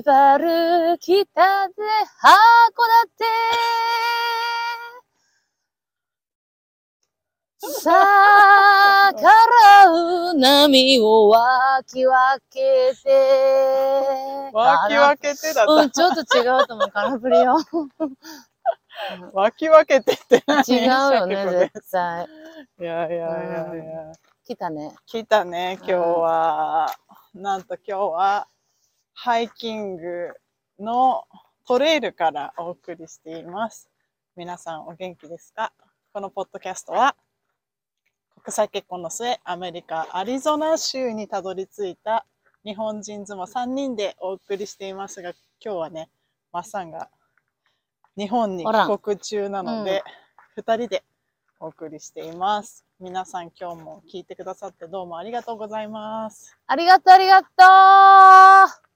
スバル北で函館逆らう波を分き分けて。分け分けてだった。うん、ちょっと違うと思う。カナプリよ。分け分けてって何違うよね、絶対。いやいやいやいや。来たね。来たね、今日は。なんと今日は、ハイキングのトレイルからお送りしています。皆さんお元気ですか？このポッドキャストは、国際結婚の末、アメリカ・アリゾナ州にたどり着いた日本人妻3人でお送りしていますが、今日はね、マッサンが日本に帰国中なので、2人でお送りしています。皆さん今日も聞いてくださってどうもありがとうございます。ありがとう、ありがと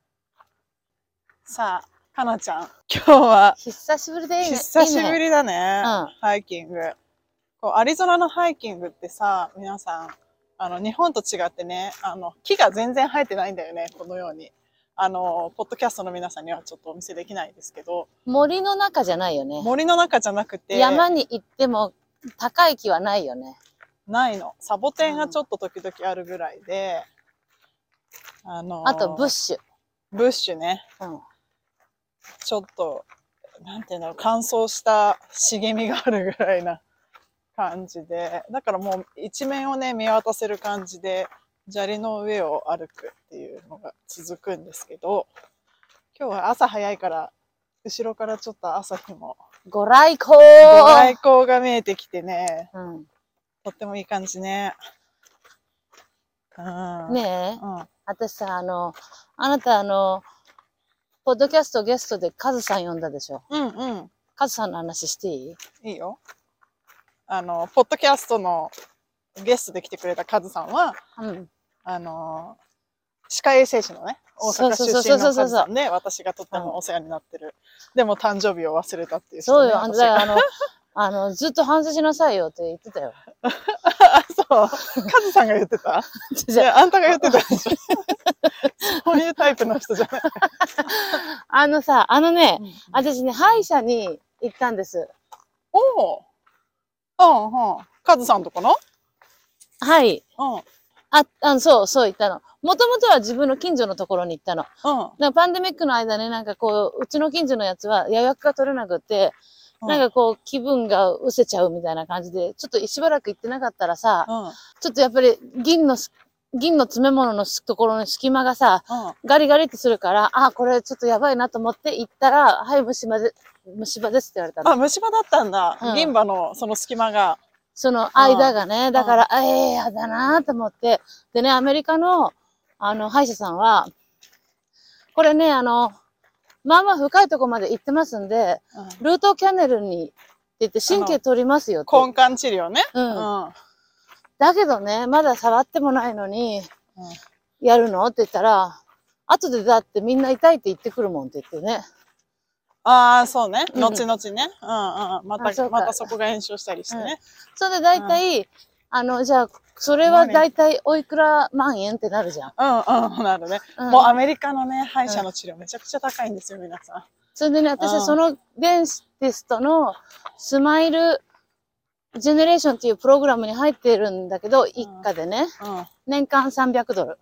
さあ、かなちゃん、今日はう久しぶりでいいね。久しぶりだね、うんハイキング。こうアリゾナのハイキングってさ、皆さん、あの、日本と違ってね、あの、木が全然生えてないんだよね、このように。あの、ポッドキャストの皆さんにはちょっとお見せできないですけど、森の中じゃないよね。森の中じゃなくて、山に行っても高い木はないよね。ないの。サボテンがちょっと時々あるぐらいで、あの、あとブッシュ。ブッシュね。うん。ちょっと、なんていうんだろう、乾燥した茂みがあるぐらいな感じで、だからもう一面をね、見渡せる感じで、砂利の上を歩くっていうのが続くんですけど、今日は朝早いから、後ろからちょっと朝日も、ご来光ご来光が見えてきてね、うん。とってもいい感じね。うん。ねえ、うん。私さ、あの、あなたあの、ポッドキャストゲストでカズさん呼んだでしょ。うんうん。カズさんの話していい？いいよ。あの、ポッドキャストのゲストで来てくれたカズさんは、うん。あのー歯科衛生士のね、大阪出身のカズさんで、私がとってもお世話になってる。でも誕生日を忘れたっていう人ね、そうよ。あの、私がだからあの、あの、ずっと反省しなさいよって言ってたよ。あ、そう。カズさんが言ってた？いじゃあや、あんたが言ってた。そういうタイプの人じゃない。あのさ、あのね、私ね、歯医者に行ったんです。おお。うんうん。カズさんとこの？はい。うん。あ、あのそう、そう行ったの。もともとは自分の近所のところに行ったの。うん。パンデミックの間ね、なんかこう、うちの近所のやつは予約が取れなくって、うんなんかこう、気分が失せちゃうみたいな感じで、ちょっとしばらく行ってなかったらさ、うん。うん。ちょっとやっぱり銀のす、銀の詰め物のところの隙間がさ、ガリガリってするから、あ、これちょっとやばいなと思って行ったら、はい、虫歯で、虫歯ですって言われたあ、の。虫歯だったんだ。うん銀歯のその隙間が。その間がね、だから、ええやだなと思って。でね、アメリカの、あの、歯医者さんは、これね、あの、まあまあ深いとこまで行ってますんで、うんルートキャネルにって言って神経取りますよって。根幹治療ね。うんうん。だけどね、まだ触ってもないのに、やるの？って言ったら、後でだってみんな痛いって言ってくるもんって言ってね。ああ、そうね。うん後々ね。うんうん。また、またそこが炎症したりしてね。それで大体、あの、じゃあ、それは大体おいくら万円ってなるじゃん。うんうん。なるね。うんもうアメリカのね、歯医者の治療めちゃくちゃ高いんですよ、皆さん。それでね、私うんはそのデンティストのスマイルジェネレーションっていうプログラムに入ってるんだけど、一家でね、うん。は年間300ドル。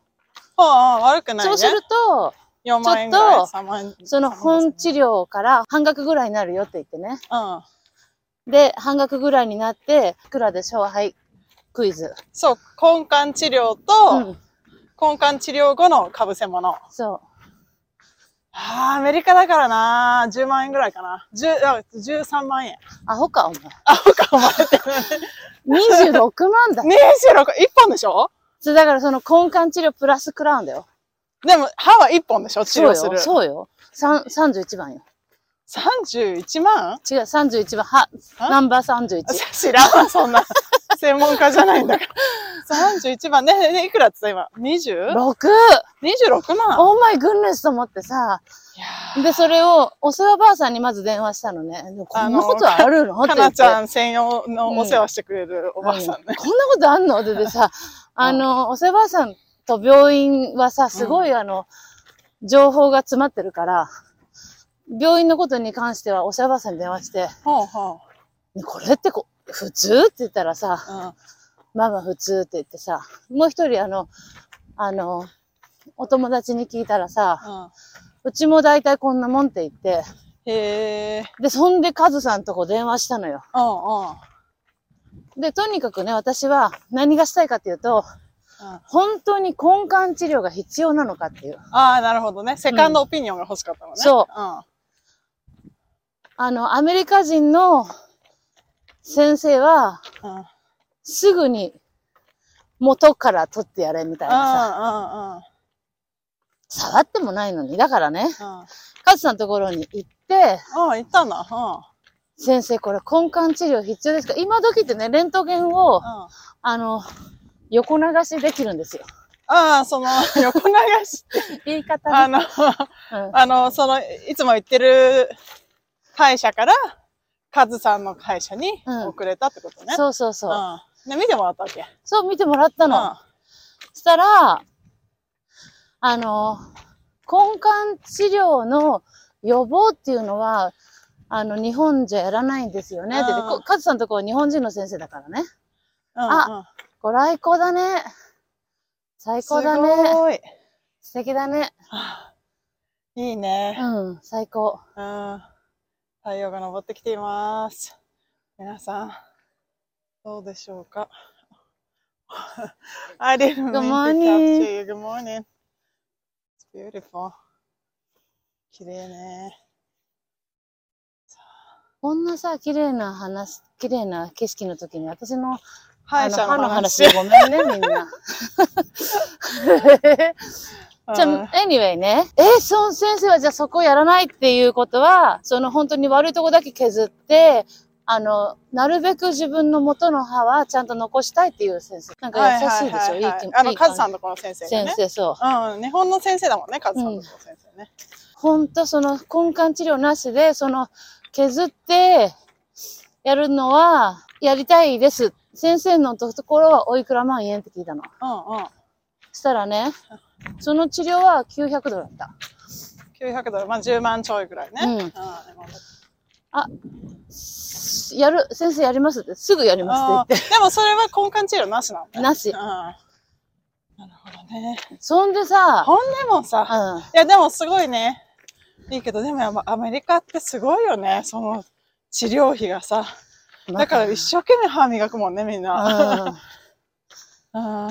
あ、悪くないね。そうすると、4万円ぐらい。ちょっと3万円。その本治療から半額ぐらいになるよって言ってね。うん。で、半額ぐらいになって、いくらでしょう？はい、クイズ。そう、根幹治療うと、ん、根幹治療後の被せ物。そああ、アメリカだからな。10万円ぐらいかな。10あ13万円。う。アホか、お前。あ、ほか、お前って。26万だ。26、1本でしょ？そうだからその根幹治療プラスクラウンだよ。でも、歯は1本でしょ？治そうよ。療する。そうよ。さん31番よ。31万？違う、31番。は、あナンバー31。知らんわ、そんな。専門家じゃないんだから。31番。ね、ね、いくらって言った今 ?20?26 6! 万オーマイグンネスと思ってさ。で、それを、お世話ばあさんにまず電話したのね。こんなことあるの？ーか。なちゃん専用のお世話してくれるおばあさんね。うんこんなことあんの？ってでさ、あの、お世話ばあさんと病院はさ、すごいあの、情報が詰まってるから、病院のことに関してはおしゃばさんに電話して、ほうほねこれってこ普通って言ったらさ、う。うん。ママ普通って言ってさ、もう一人あの、あの、お友達に聞いたらさ、うん。うちも大体こんなもんって言って、へえ。で、そんでカズさんとこ電話したのよ。うんうん。で、とにかくね、私は何がしたいかっていうと、うん本当に根幹治療が必要なのかっていう。ああ、なるほどね。セカンドオピニオンが欲しかったのね。。そううん。あの、アメリカ人の先生は。すぐに元から取ってやれみたいなさ、触ってもないのに。だからね。カズさんのところに行って、うん。行ったん。先生これ根幹治療必要ですか？今時ってね、レントゲンを、うん。あの、横流しできるんですよ。ああ、その、横流し。言い方あの、ね。うんあの、その、いつも行ってる会社から、カズさんの会社にうん送れたってことね。そうそうそう。うん。で、見てもらったわけ。そう見てもらったの。そしたら、あの、根幹治療の予防っていうのは、あの、日本じゃやらないんですよね。って言ってうんこカズさんのところは日本人の先生だからね。うん。あご来光だね。最高だすね。ごい。素敵だね。いいね。うん、最高。うん。太陽が昇ってきています。皆さん、どうでしょうか？I didn't Good to morning. capture you. Good morning. It's beautiful. 綺麗ね。こんなさ、綺麗な話、綺麗な景色の時に私の、歯医者あの歯のの話。ごめんね、みんな。じゃうんあ、anyway ね。え、その先生はじゃあそこやらないっていうことは、その本当に悪いとこだけ削って、あの、なるべく自分の元の歯はちゃんと残したいっていう先生。なんか優しいでしょ、いい気あの、いい感カズさんとこの先生ね。先生、そう。うん、日本の先生だもんね、カズさんとこの先生ね。ほんとその根幹治療なしで、その削ってやるのはやりたいです。先生のところはおいくら万円って聞いたの。うんうん。したらね、その治療は900ドルだった。900ドル、まあ10万ちょいぐらいね。うんうんやる、先生やりますって、すぐやりますって言って。でもそれは根幹治療なしなのね。なしうん。なるほどね。そんでさ、ほんでもさ、うん。いやでもすごいね。いいけど、でもやっぱアメリカってすごいよね。その治療費がさ。だから一生懸命歯磨くもんね、みんな。うんうん。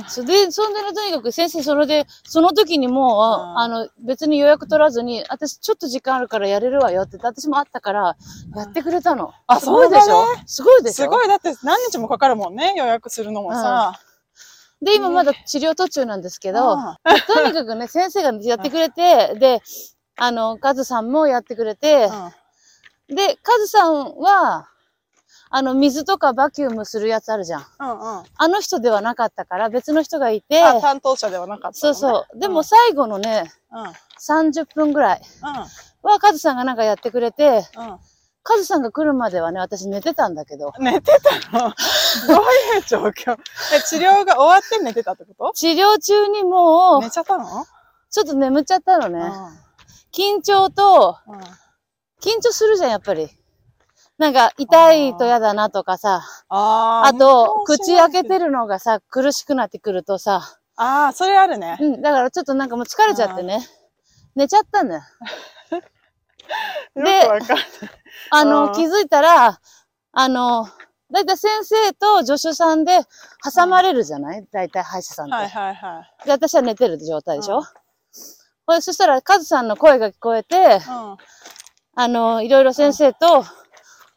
それで、そんでね、とにかく先生、それで、その時にもう、うんあの、別に予約取らずに、私ちょっと時間あるからやれるわよって私もあったから、やってくれたの。あすごいでしょ？そうだすごいでしょ？すごい、だって何日もかかるもんね、予約するのもさ。で、今まだ治療途中なんですけど、うん。とにかくね、先生がやってくれて、で、あの、カズさんもやってくれて、で、カズさんは、あの、水とかバキュームするやつあるじゃん。うんうんうん。あの人ではなかったから、別の人がいて、あ、担当者ではなかったそうそう。でもうん最後のね、うん、うん、30分ぐらいはカズさんがなんかやってくれて、うん。カズさんが来るまではね、私寝てたんだけど、寝てたの？どういう状況？え、治療が終わって寝てたってこと？治療中にもう寝、ちゃったの？ちょっと眠っちゃったのね。うん緊張と、うん緊張するじゃん、やっぱり。なんか、痛いと嫌だなとかさ、あーあと、口開けてる。るのがさ、苦しくなってくるとさ、ああ、それあるね。うん、だからちょっとなんかもう疲れちゃってね、寝ちゃったんだよ。よで。あの、うん気づいたら、あの、だいたい先生と助手さんで挟まれるじゃない？だいたい歯医者さんって。はいはいはい。で、私は寝てる状態でしょ、うんそしたら、カズさんの声が聞こえて、うん。あの、いろいろ先生と、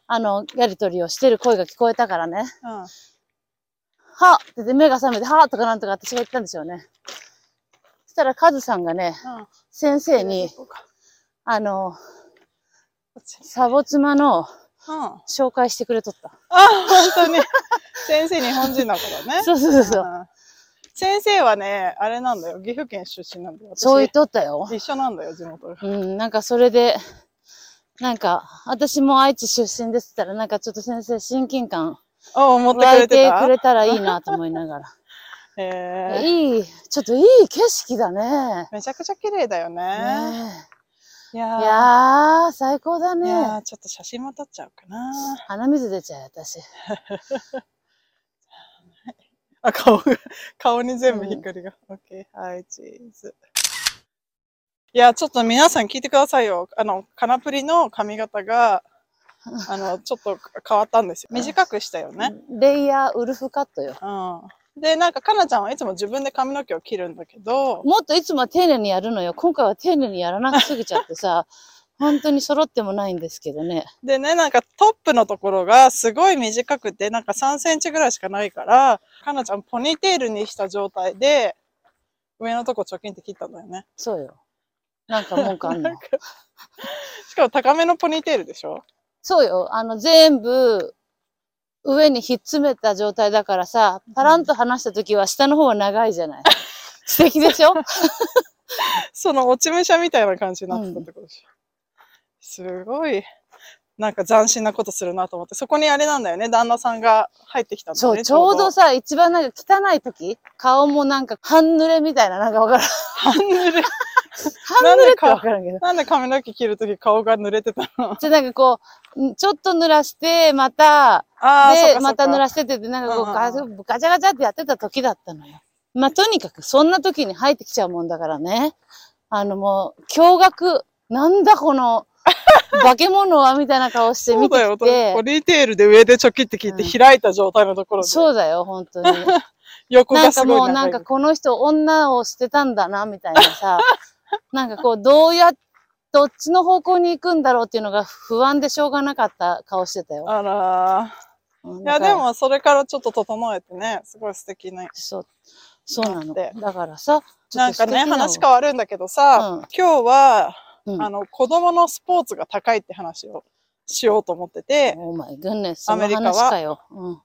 あの、やりとりをしてる声が聞こえたからね。うん。はっって言って目が覚めて、はっとかなんとか私が言ったんですよね。そしたらカズさんがね、うん。先生に、あの、サボ妻の紹介してくれとった。本当に。先生日本人だからね。そうそうそうそう。ん先生はね、あれなんだよ。岐阜県出身なんだよ。私そう言っとったよ。一緒なんだよ、地元が。うん、なんかそれで、なんか、私も愛知出身ですったら、なんかちょっと先生親近感あ、思ってくれてた？てくれたらいいなと思いながら。へえ。いい、ちょっといい景色だね。めちゃくちゃ綺麗だよね。ねいやいやー、最高だいやーね。ちょっと写真も撮っちゃおうかな。鼻水出ちゃう、私。あ、顔が、顔に全部ひっくりが。オッケー、はい、チーズ。いや、ちょっと皆さん聞いてくださいよ。あの、カナプリの髪型が、あの、ちょっと変わったんですよ。短くしたよね。レイヤーウルフカットよ。うん。で、なんか、かなちゃんはいつも自分で髪の毛を切るんだけど、もっといつもは丁寧にやるのよ。今回は丁寧にやらなすぎちゃってさ、本当に揃ってもないんですけどね。でね、なんかトップのところがすごい短くて、なんか3センチぐらいしかないから、かなちゃんポニーテールにした状態で、上のとこ貯金って切ったんだよね。そうよ。なんか文句あんのしかも高めのポニーテールでしょ？そうよ。あの、全部、上にひっつめた状態だからさ、パランと離した時は下の方は長いじゃない。素敵でしょ？その落ち武者みたいな感じになってたってことでしょ、すごい、なんか斬新なことするなと思って、そこにあれなんだよね、旦那さんが入ってきたんだよね。そう、ちょうどさ、一番なんか汚い時顔もなんか半濡れみたいな、なんかわからん。半濡れ。半濡れってわからんけど。なんで髪の毛切るとき顔が濡れてたの？じゃ、なんかこう、んちょっと濡らして、また、で、また濡らしてって、なんかこう、うんうんガガチャガチャってやってた時だったのよ。まあ、とにかく、そんな時に入ってきちゃうもんだからね。あの、もう、驚愕。なんだこの、化け物はみたいな顔して見てそうだよ。ポきて。ニーテールで上でチョキって切ってうん開いた状態のところで、そうだよ、本当に。横がなんかすごい長い。もうなんかこの人女を捨てたんだな、みたいなさ。なんかこう、どうや、どっちの方向に行くんだろうっていうのが不安でしょうがなかった顔してたよ。あらー。いや、でもそれからちょっと整えてね、すごい素敵な。そう、そうなの。だからさ、なんかね、話変わるんだけどさ、うん今日は、うんあの、子供のスポーツが高いって話をしようと思ってて、オーマイグンネス、アメリカは。うん。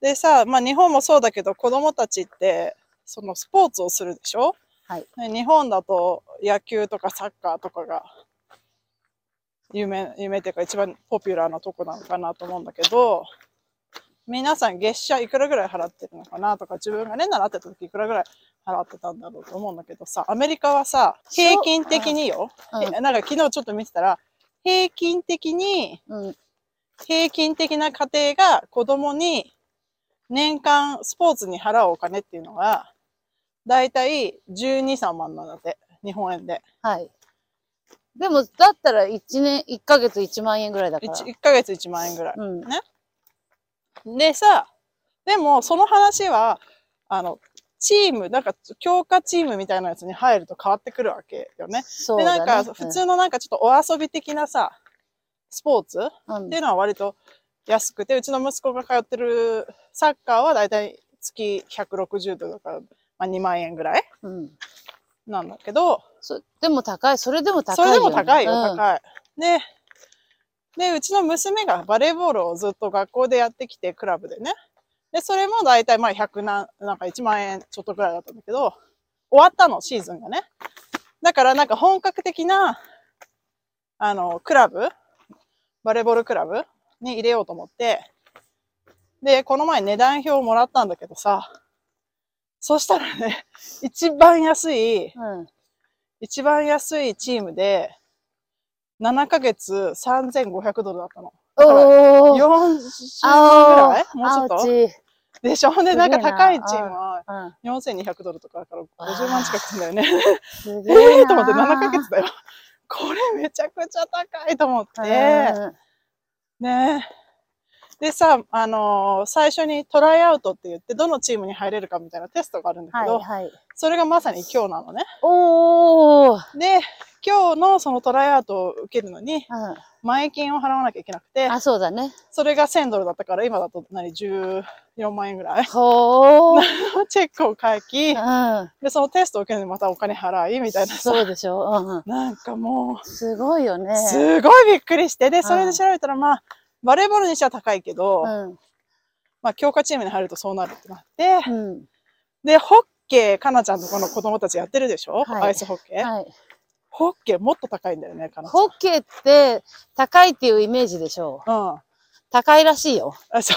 でさ、まあ日本もそうだけど子供たちって、そのスポーツをするでしょ？はい。で日本だと野球とかサッカーとかが夢、夢っていうか一番ポピュラーなとこなのかなと思うんだけど、皆さん月謝いくらぐらい払ってるのかなとか自分がね、習ってた時いくらぐらい払ってたんだろうと思うんだけどさ、アメリカはさ、平均的によ、うんえなんか昨日ちょっと見てたら、平均的に、うん。平均的な家庭が子供に年間スポーツに払うお金っていうのが、だいたい12、3万なんだって、日本円で。はい。でも、だったら1年、1ヶ月1万円ぐらいだから。1, 1ヶ月1万円ぐらい。うん。でさ、でもその話は、あの、チーム、なんか強化チームみたいなやつに入ると変わってくるわけよね。で、そうだね。なんか普通のなんかちょっとお遊び的なさ、スポーツ？うん、っていうのは割と安くて、うちの息子が通ってるサッカーはだいたい月160ドルだから、まあ、2万円ぐらいうん。なんだけど、そでも高い、それでも高それいよ、ね。でも高いよ、うん高い。で、で、うちの娘がバレーボールをずっと学校でやってきて、クラブでね。で、それもだいたいまあ100何、なんか1万円ちょっとくらいだったんだけど、終わったの、シーズンがね。だからなんか本格的な、あの、クラブ、バレーボールクラブに入れようと思って、で、この前値段表をもらったんだけどさ、そしたらね、一番安い、うん。一番安いチームで、7ヶ月3500ドルだったの。だからおー。40万ぐあらい？もうちょっと？でしょ？で、ななんか高いチームはうん。4200ドルとかだからあー50万近くするんだよね。えええと思って7なヶ月だよ。これめちゃくちゃ高いと思って。うんねでさ、あのー最初にトライアウトって言って、どのチームに入れるかみたいなテストがあるんだけど、はいはい。それがまさに今日なのね。おー。で、今日のそのトライアウトを受けるのに、うん。前金を払わなきゃいけなくて、あ、そうだね。それが1000ドルだったから、今だと何、14万円ぐらい。ほー。チェックを書き、うん。で、そのテストを受けるのにまたお金払い、みたいなさ。そうでしょ。うんうん。なんかもすごいよねう、。すごいびっくりして、で、それで調べたら、まあ、バレーボールにしては高いけど、うん。まあ、強化チームに入るとそうなるってなって、うん。で、ホッケー、かなちゃんとこの子供たちやってるでしょ、はいアイスホッケー、はい。ホッケーもっと高いんだよね、かなちゃん。ホッケーって高いっていうイメージでしょ？う。うん。高いらしいよ。あ、そう。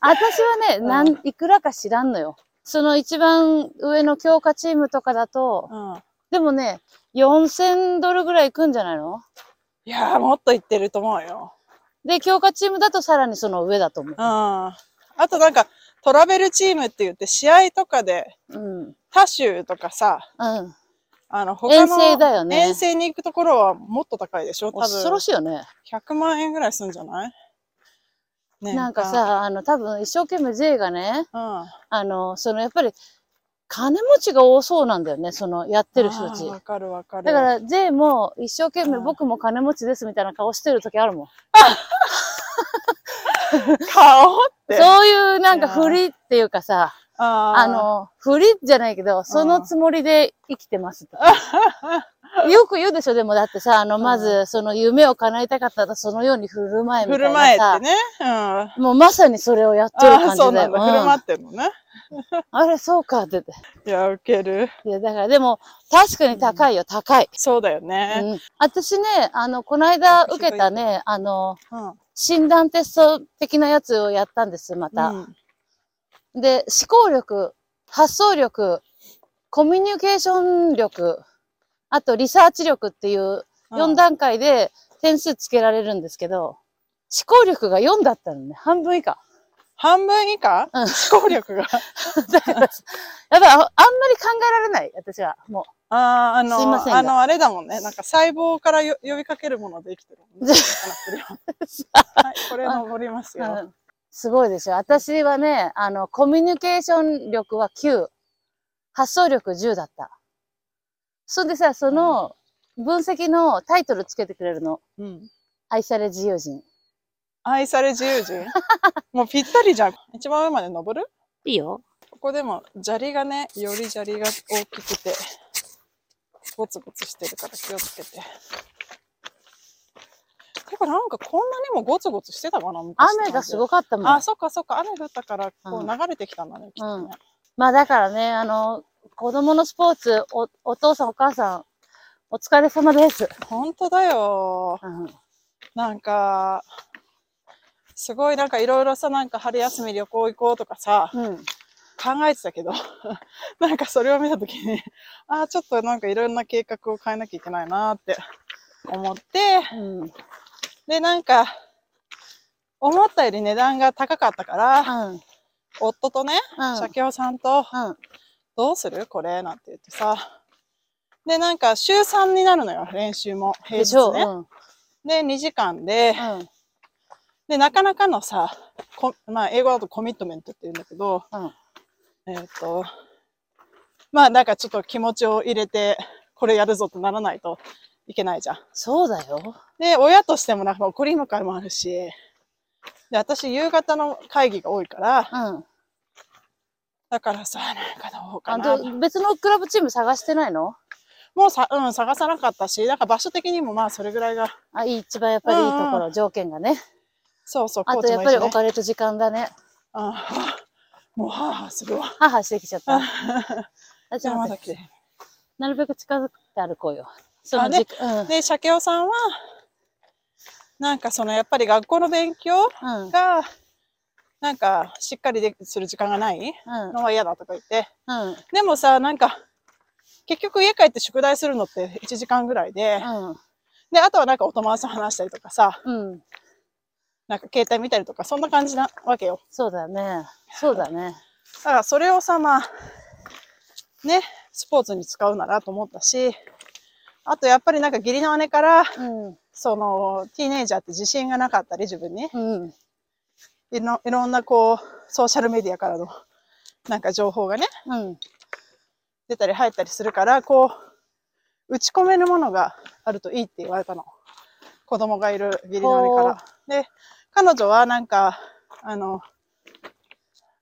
私はね、うんなん、いくらか知らんのよ。その一番上の強化チームとかだと、うん。でもね、4000ドルぐらいいくんじゃないの？いやー、もっといってると思うよ。で、強化チームだとさらにその上だと思ううん。。あとなんか、トラベルチームって言って、試合とかで、うん。他州とかさ、うん。あの、他の遠征だよね遠征に行くところはもっと高いでしょ？多恐ろ分、しいよね。100万円ぐらいするんじゃない？年間なんか、さ、あの、多分一生懸命 J がね、うん。ああの、そのやっぱり、金持ちが多そうなんだよね、そのやってる人たちー。わかるわかる。だから、J も一生懸命うん僕も金持ちですみたいな顔してる時あるもん。顔って。そういうなんか振りっていうかさ、あーあ、の、振りじゃないけど、そのつもりで生きてますとか。よく言うでしょ、でもだってさ、あの、まず、その夢を叶えたかったらそのように振る舞えみた振るいなさ。舞えってね。うん。あもうまさにそれをやってる感じだよ。そうなんだ。振る舞うんってんのね。あれ、そうかって言って。いや、ウケる。いや、だからでも、確かに高いよ、高い。そうだようね。ん。私ね、あの、この間受けたね、あの、うん。診断テスト的なやつをやったんです、また。うんで、思考力、発想力、コミュニケーション力、あとリサーチ力っていう4段階で点数つけられるんですけど、思考力が4だったのね。半分以下。半分以下？うん思考力が。やっぱりああんまり考えられない、私は。もああ、あすいませんあの、あれだもんね。なんか細胞からよ呼びかけるもので生きてるもんね。はい、これ登りますう、よ。うんすごいでしょ。私はね、あの、コミュニケーション力は9、発想力10だった。そんでさ、その分析のタイトルつけてくれるの。うん。愛され自由人。愛され自由人？もうぴったりじゃん。一番上まで登る？いいよ。ここでも砂利がね、より砂利が大きくて、ゴツゴツしてるから気をつけて。てかなんかこんなにもゴツゴツしてたかな昔雨がすごかったもん。あ、そっかそっか、雨降ったから、こううん流れてきたんだね、きっとね。まあだからね、あの、子供のスポーツ、お、お父さんお母さん、お疲れ様です。本当だよ。うん。なんか、すごいなんかいろいろさ、なんか春休み旅行行こうとかさ、うん。考えてたけど、なんかそれを見たときに、ああ、ちょっとなんかいろんな計画を変えなきゃいけないなって思って、うん。で、なんか、思ったより値段が高かったから、うん。夫とね、うん社協さんと、うん。どうする？これ？なんて言ってさ。で、なんか週3になるのよ、練習も。平。日ね。うん。で、2時間で、うん。で、なかなかのさ、こまあ、英語だとコミットメントって言うんだけど、うん。えっ、と、まあ、なんかちょっと気持ちを入れて、これやるぞってならないといけないじゃん。そうだよ。で、親としてもなんか送り迎えもあるし、で、私夕方の会議が多いから、うん。だからさ、なんかどうかあな。と、別のクラブチーム探してないの？もうさ、うん、探さなかったし、なんか場所的にもまあそれぐらいが、あ、いい、一番やっぱりいいとこうんろ、条件がね。そうそう、あとやっぱりお。金と時間だね。ああもうはあはあするわ。母してきちゃった。あ、じじゃあまだ来て。なるべく近づくって歩こうよ。そのあで時間、で、社協さんは、なんかそのやっぱり学校の勉強うん。うん。が、なんかしっかりでする時間がないうん。のは嫌だとか言って。うん。でもさ、なんか、結局家帰って宿題するのって1時間ぐらいで、うん。で、あとはなんかお友達と話したりとかさ、うん。なんか携帯見たりとか、そんな感じなわけよ。そうだね。そうだね。だからそれをさ、まあ、ね、スポーツに使うならと思ったし、あとやっぱりなんか義理の姉から、うん。その、ティーネイジャーって自信がなかったり、自分に。うん。いろいろんなこう、ソーシャルメディアからの、なんか情報がね、うん。出たり入ったりするから、こう、打ち込めるものがあるといいって言われたの。子供がいる義理の姉から。で、彼女はなんか、あの、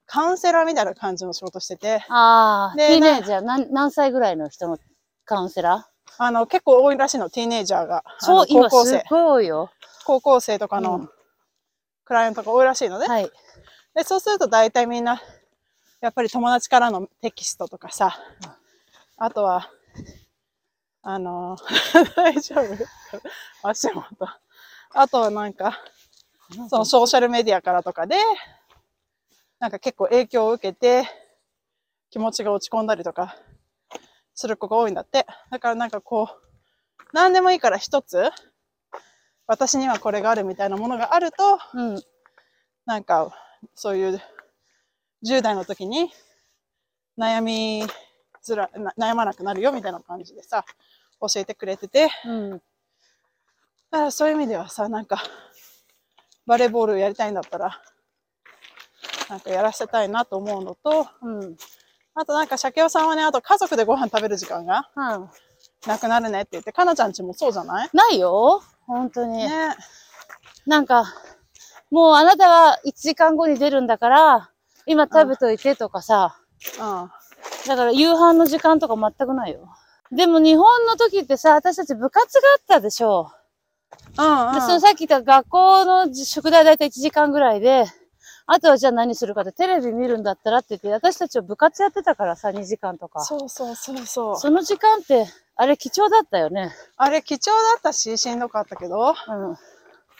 カウンセラーみたいな感じの仕事してて、ああ、でティーネイジャー、何、何歳ぐらいの人のカウンセラあの、結構多いらしいの、ティーネイジャーが。ーそう、高校生。ごい多いよ。高校生とかのうんクライアントが多いらしいのね。はい。で、そうすると大体みんな、やっぱり友達からのテキストとかさ、あとは、あの、大丈夫？足元。あとはなんか、そのソーシャルメディアからとかで、なんか結構影響を受けて、気持ちが落ち込んだりとか、する子が多いんだって。だからなんかこう、何でもいいから一つ、私にはこれがあるみたいなものがあると、うん。なんか、そういう、10代の時に、悩みづら、な悩まなくなるよみたいな感じでさ、教えてくれてて、うん。だからそういう意味ではさ、なんか、バレーボールやりたいんだったら、なんかやらせたいなと思うのと、うん。あとなんか、鮭尾さんはね、あと家族でご飯食べる時間がうん。なくなるねって言って、かなちゃんちもそうじゃない？ないよ本当に。ねなんか、もうあなたは1時間後に出るんだから、今食べといてとかさ、うん。だから夕飯の時間とか全くないよ。でも日本の時ってさ、私たち部活があったでしょ。うん、うん。で、そのさっき言った学校の宿題だいたい1時間ぐらいで、あとはじゃあ何するかってテレビ見るんだったらって言って、私たちは部活やってたからさ、2時間とか。そうそうそうそう。その時間って、あれ貴重だったよね。あれ貴重だったし、しんどかったけど、うん。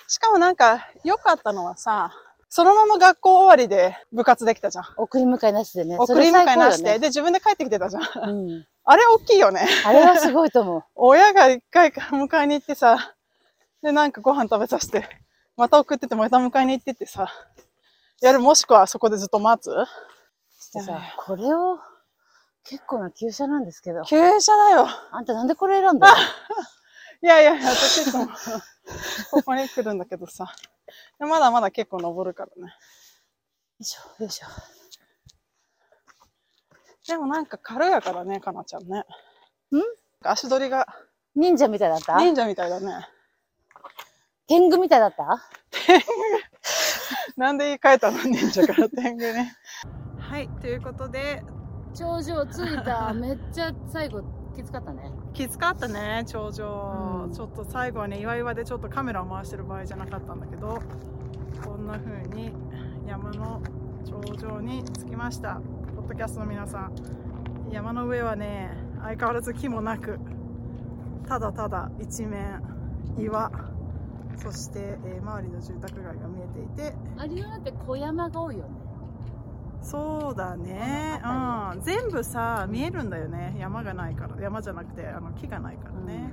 しかもなんか良かったのはさ、そのまま学校終わりで部活できたじゃん。送り迎えなしでね。送り迎えなしで。ねで、自分で帰ってきてたじゃん。うん。あれ大きいよね。あれはすごいと思う。親が一回迎えに行ってさ、で、なんかご飯食べさせて、また送ってて、また迎えに行ってってさ、やる、もしくはそこでずっと待つ？でさ、これを、結構な急車なんですけど、急車だよ。あんたなんでこれ選んだの？いやいやいや、私いつもここに来るんだけどさ。でまだまだ結構登るからね。よいしょ、よいしょ。でもなんか軽やからね、かなちゃんね。ん？足取りが忍者みたいだった？忍者みたいだね。天狗みたいだった？なんで言い換えたの忍者から天狗ね。はい、ということで、頂上着いた。めっちゃ最後きつかったね。きつかったね、頂上。うんちょっと最後はね、岩々でちょっとカメラを回してる場合じゃなかったんだけど、こんな風に山の頂上に着きました。ポッドキャストの皆さん、山の上はね、相変わらず木もなく、ただただ一面岩、そして、えー周りの住宅街が見えていて、あれはだって小山が多いよね。そうだね、うん、全部さ見えるんだよね山がないから山じゃなくてあの木がないからね、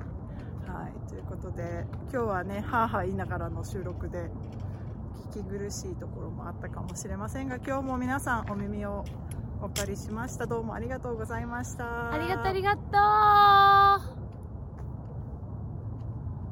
はいということで今日はねはあはあ言いながらの収録で聞き苦しいところもあったかもしれませんが今日も皆さんお耳をお借りしましたどうもありがとうございましたありがとうありがとう